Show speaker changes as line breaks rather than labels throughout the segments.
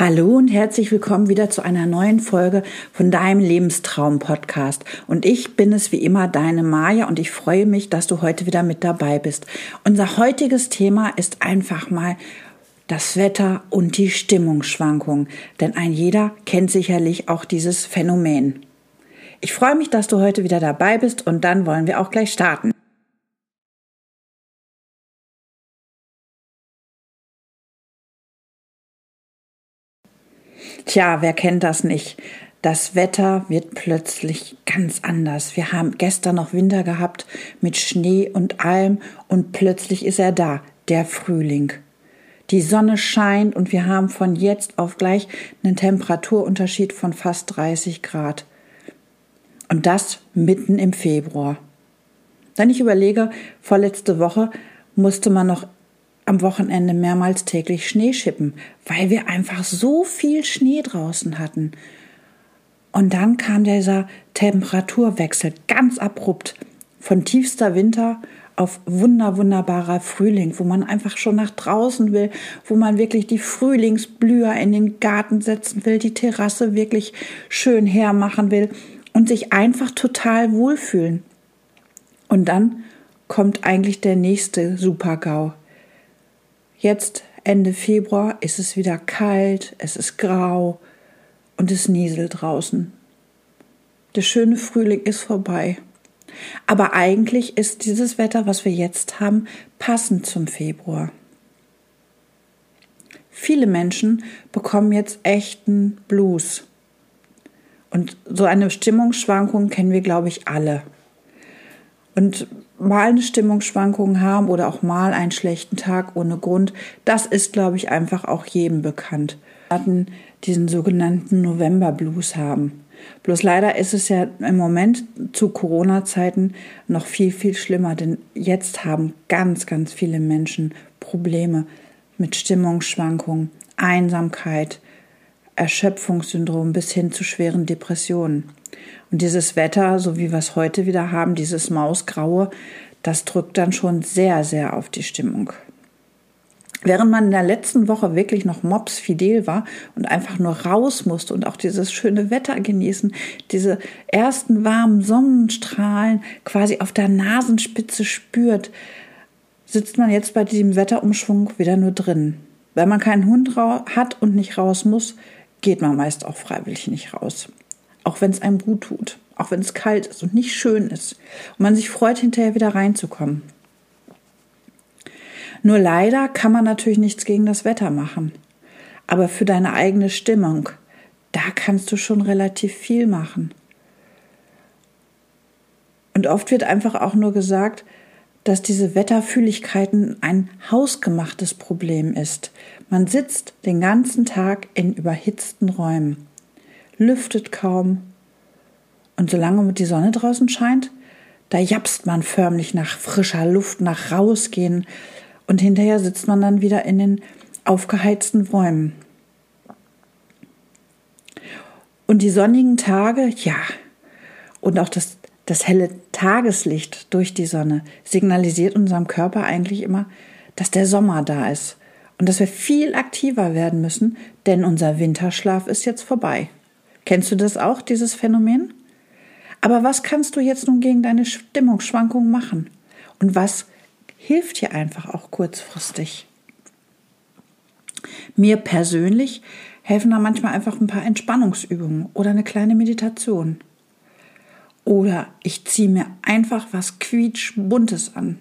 Hallo und herzlich willkommen wieder zu einer neuen Folge von deinem Lebenstraum-Podcast. Und ich bin es wie immer, deine Maja, und ich freue mich, dass du heute wieder mit dabei bist. Unser heutiges Thema ist einfach mal das Wetter und die Stimmungsschwankungen. Denn ein jeder kennt sicherlich auch dieses Phänomen. Ich freue mich, dass du heute wieder dabei bist und dann wollen wir auch gleich starten. Tja, wer kennt das nicht? Das Wetter wird plötzlich ganz anders. Wir haben gestern noch Winter gehabt mit Schnee und allem und plötzlich ist er da, der Frühling. Die Sonne scheint und wir haben von jetzt auf gleich einen Temperaturunterschied von fast 30 Grad. Und das mitten im Februar. Wenn ich überlege, vorletzte Woche musste man noch am Wochenende mehrmals täglich Schnee schippen, weil wir einfach so viel Schnee draußen hatten. Und dann kam dieser Temperaturwechsel ganz abrupt von tiefster Winter auf wunder wunderbarer Frühling, wo man einfach schon nach draußen will, wo man wirklich die Frühlingsblüher in den Garten setzen will, die Terrasse wirklich schön hermachen will und sich einfach total wohlfühlen. Und dann kommt eigentlich der nächste Supergau. Jetzt Ende Februar ist es wieder kalt, es ist grau und es nieselt draußen. Der schöne Frühling ist vorbei. Aber eigentlich ist dieses Wetter, was wir jetzt haben, passend zum Februar. Viele Menschen bekommen jetzt echten Blues. Und so eine Stimmungsschwankung kennen wir, glaube ich, alle. Und mal eine Stimmungsschwankung haben oder auch mal einen schlechten Tag ohne Grund, das ist, glaube ich, einfach auch jedem bekannt. Wir diesen sogenannten November Blues haben. Bloß leider ist es ja im Moment zu Corona-Zeiten noch viel, viel schlimmer, denn jetzt haben ganz, ganz viele Menschen Probleme mit Stimmungsschwankungen, Einsamkeit, Erschöpfungssyndrom bis hin zu schweren Depressionen. Und dieses Wetter, so wie wir es heute wieder haben, dieses Mausgraue, das drückt dann schon sehr, sehr auf die Stimmung. Während man in der letzten Woche wirklich noch mops fidel war und einfach nur raus musste und auch dieses schöne Wetter genießen, diese ersten warmen Sonnenstrahlen quasi auf der Nasenspitze spürt, sitzt man jetzt bei diesem Wetterumschwung wieder nur drin. Wenn man keinen Hund hat und nicht raus muss, geht man meist auch freiwillig nicht raus. Auch wenn es einem gut tut, auch wenn es kalt ist und nicht schön ist und man sich freut, hinterher wieder reinzukommen. Nur leider kann man natürlich nichts gegen das Wetter machen. Aber für deine eigene Stimmung, da kannst du schon relativ viel machen. Und oft wird einfach auch nur gesagt, dass diese Wetterfühligkeiten ein hausgemachtes Problem ist. Man sitzt den ganzen Tag in überhitzten Räumen, lüftet kaum und solange die Sonne draußen scheint, da japst man förmlich nach frischer Luft, nach rausgehen und hinterher sitzt man dann wieder in den aufgeheizten Räumen. Und die sonnigen Tage, ja, und auch das das helle Tageslicht durch die Sonne signalisiert unserem Körper eigentlich immer, dass der Sommer da ist und dass wir viel aktiver werden müssen, denn unser Winterschlaf ist jetzt vorbei. Kennst du das auch, dieses Phänomen? Aber was kannst du jetzt nun gegen deine Stimmungsschwankungen machen? Und was hilft dir einfach auch kurzfristig? Mir persönlich helfen da manchmal einfach ein paar Entspannungsübungen oder eine kleine Meditation. Oder ich ziehe mir einfach was quietschbuntes an.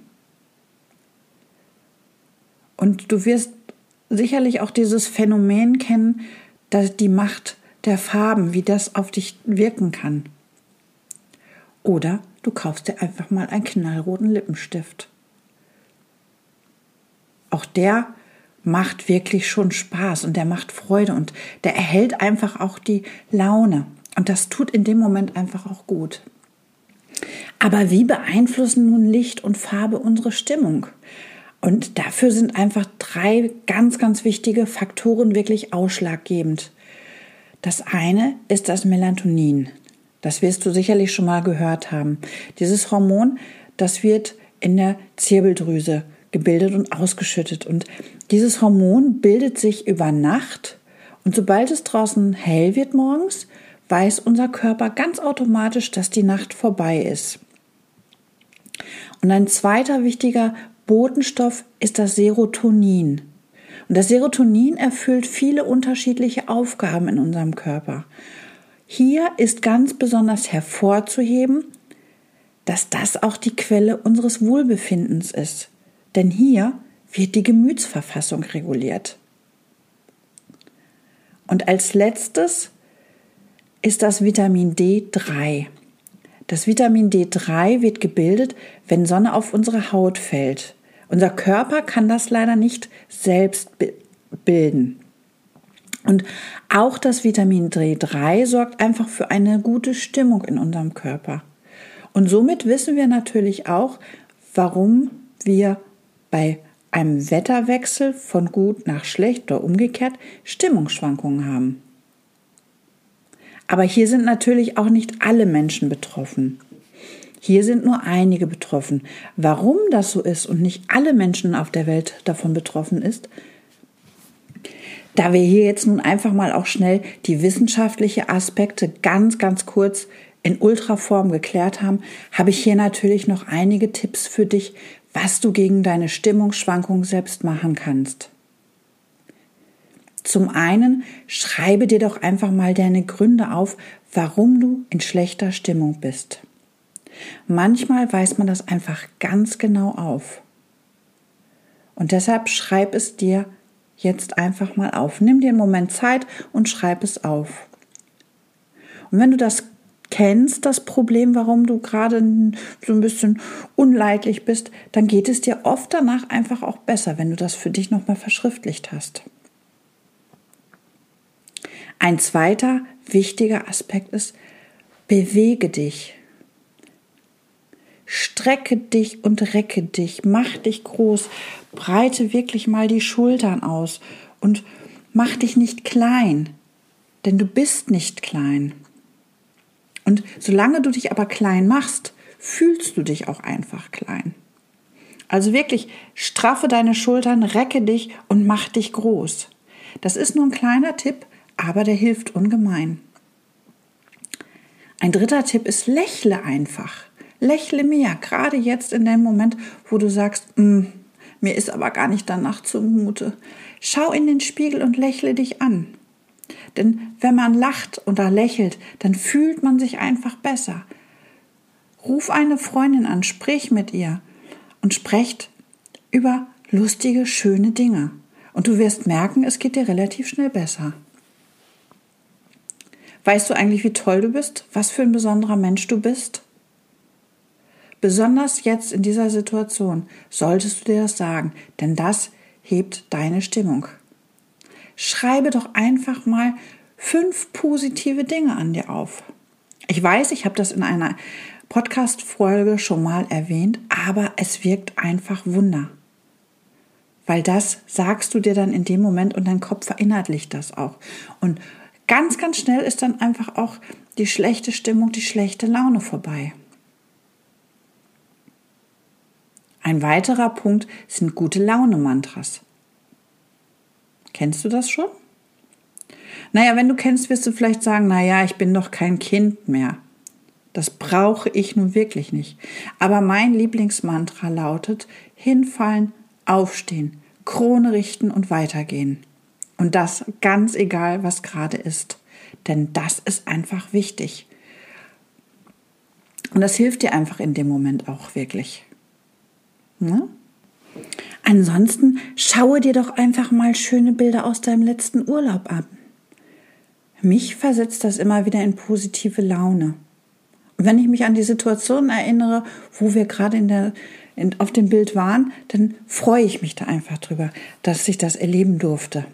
Und du wirst sicherlich auch dieses Phänomen kennen, dass die Macht der Farben, wie das auf dich wirken kann. Oder du kaufst dir einfach mal einen knallroten Lippenstift. Auch der macht wirklich schon Spaß und der macht Freude und der erhält einfach auch die Laune. Und das tut in dem Moment einfach auch gut. Aber wie beeinflussen nun Licht und Farbe unsere Stimmung? Und dafür sind einfach drei ganz, ganz wichtige Faktoren wirklich ausschlaggebend. Das eine ist das Melatonin. Das wirst du sicherlich schon mal gehört haben. Dieses Hormon, das wird in der Zirbeldrüse gebildet und ausgeschüttet. Und dieses Hormon bildet sich über Nacht Und sobald es draußen hell wird morgens, weiß unser Körper ganz automatisch, dass die Nacht vorbei ist. Und ein zweiter wichtiger Botenstoff ist das Serotonin. Und das Serotonin erfüllt viele unterschiedliche Aufgaben in unserem Körper. Hier ist ganz besonders hervorzuheben, dass das auch die Quelle unseres Wohlbefindens ist. Denn hier wird die Gemütsverfassung reguliert. Und als letztes ist das Vitamin D3. Das Vitamin D3 wird gebildet, wenn Sonne auf unsere Haut fällt. Unser Körper kann das leider nicht selbst bilden. Und auch das Vitamin D3 sorgt einfach für eine gute Stimmung in unserem Körper. Und somit wissen wir natürlich auch, warum wir bei einem Wetterwechsel von gut nach schlecht oder umgekehrt Stimmungsschwankungen haben. Aber hier sind natürlich auch nicht alle Menschen betroffen. Hier sind nur einige betroffen. Warum das so ist und nicht alle Menschen auf der Welt davon betroffen ist, da wir hier jetzt nun einfach mal auch schnell die wissenschaftlichen Aspekte ganz, ganz kurz in Ultraform geklärt haben, habe ich hier natürlich noch einige Tipps für dich, was du gegen deine Stimmungsschwankungen selbst machen kannst. Zum einen schreibe dir doch einfach mal deine Gründe auf, warum du in schlechter Stimmung bist. Manchmal weiß man das einfach ganz genau auf. Und deshalb schreib es dir jetzt einfach mal auf. Nimm dir einen Moment Zeit und schreib es auf. Und wenn du das kennst, das Problem, warum du gerade so ein bisschen unleidlich bist, dann geht es dir oft danach einfach auch besser, wenn du das für dich nochmal verschriftlicht hast. Ein zweiter wichtiger Aspekt ist, bewege dich. Strecke dich und recke dich, mach dich groß, breite wirklich mal die Schultern aus und mach dich nicht klein, denn du bist nicht klein. Und solange du dich aber klein machst, fühlst du dich auch einfach klein. Also wirklich straffe deine Schultern, recke dich und mach dich groß. Das ist nur ein kleiner Tipp, aber der hilft ungemein. Ein dritter Tipp ist, lächle einfach. Lächle mehr, gerade jetzt in dem Moment, wo du sagst, mm, mir ist aber gar nicht danach zumute. Schau in den Spiegel und lächle dich an. Denn wenn man lacht oder lächelt, dann fühlt man sich einfach besser. Ruf eine Freundin an, sprich mit ihr und sprecht über lustige, schöne Dinge. Und du wirst merken, es geht dir relativ schnell besser. Weißt du eigentlich, wie toll du bist? Was für ein besonderer Mensch du bist? Besonders jetzt in dieser Situation solltest du dir das sagen, denn das hebt deine Stimmung. Schreibe doch einfach mal fünf positive Dinge an dir auf. Ich weiß, ich habe das in einer Podcast-Folge schon mal erwähnt, aber es wirkt einfach Wunder. Weil das sagst du dir dann in dem Moment und dein Kopf verinnerlicht das auch. Und ganz, ganz schnell ist dann einfach auch die schlechte Stimmung, die schlechte Laune vorbei. Ein weiterer Punkt sind gute Laune-Mantras. Kennst du das schon? Naja, wenn du kennst, wirst du vielleicht sagen, naja, ich bin doch kein Kind mehr. Das brauche ich nun wirklich nicht. Aber mein Lieblingsmantra lautet, hinfallen, aufstehen, Krone richten und weitergehen. Und das ganz egal, was gerade ist. Denn das ist einfach wichtig. Und das hilft dir einfach in dem Moment auch wirklich. Ne? Ansonsten schaue dir doch einfach mal schöne Bilder aus deinem letzten Urlaub an. Mich versetzt das immer wieder in positive Laune. Und wenn ich mich an die Situation erinnere, wo wir gerade in der, in, auf dem Bild waren, dann freue ich mich da einfach drüber, dass ich das erleben durfte.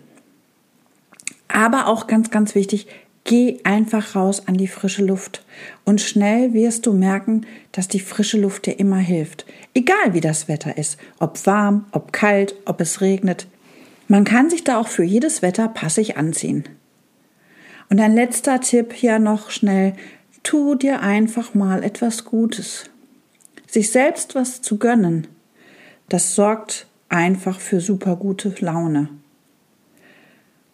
Aber auch ganz, ganz wichtig, geh einfach raus an die frische Luft. Und schnell wirst du merken, dass die frische Luft dir immer hilft. Egal wie das Wetter ist, ob warm, ob kalt, ob es regnet. Man kann sich da auch für jedes Wetter passig anziehen. Und ein letzter Tipp hier noch schnell. Tu dir einfach mal etwas Gutes. Sich selbst was zu gönnen, das sorgt einfach für super gute Laune.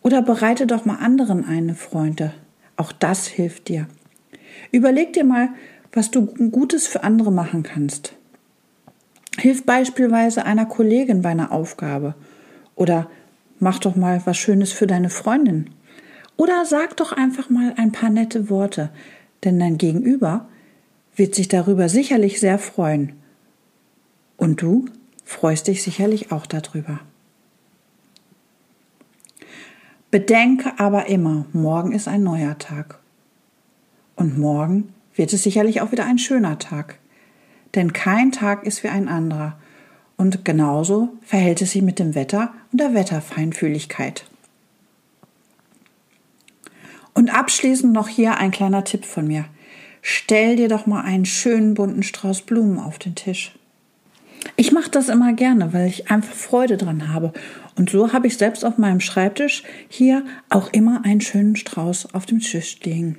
Oder bereite doch mal anderen eine Freunde. Auch das hilft dir. Überleg dir mal, was du Gutes für andere machen kannst. Hilf beispielsweise einer Kollegin bei einer Aufgabe. Oder mach doch mal was Schönes für deine Freundin. Oder sag doch einfach mal ein paar nette Worte, denn dein Gegenüber wird sich darüber sicherlich sehr freuen. Und du freust dich sicherlich auch darüber. Bedenke aber immer, morgen ist ein neuer Tag. Und morgen wird es sicherlich auch wieder ein schöner Tag. Denn kein Tag ist wie ein anderer. Und genauso verhält es sich mit dem Wetter und der Wetterfeinfühligkeit. Und abschließend noch hier ein kleiner Tipp von mir. Stell dir doch mal einen schönen bunten Strauß Blumen auf den Tisch. Ich mache das immer gerne, weil ich einfach Freude dran habe. Und so habe ich selbst auf meinem Schreibtisch hier auch immer einen schönen Strauß auf dem Tisch liegen.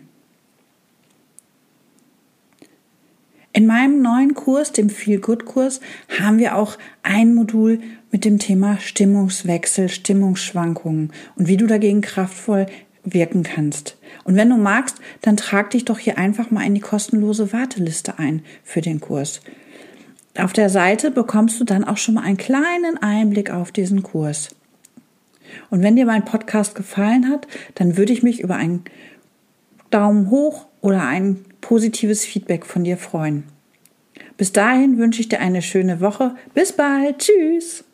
In meinem neuen Kurs, dem Feel Good Kurs, haben wir auch ein Modul mit dem Thema Stimmungswechsel, Stimmungsschwankungen und wie du dagegen kraftvoll wirken kannst. Und wenn du magst, dann trag dich doch hier einfach mal in die kostenlose Warteliste ein für den Kurs. Auf der Seite bekommst du dann auch schon mal einen kleinen Einblick auf diesen Kurs. Und wenn dir mein Podcast gefallen hat, dann würde ich mich über einen Daumen hoch oder ein positives Feedback von dir freuen. Bis dahin wünsche ich dir eine schöne Woche. Bis bald. Tschüss.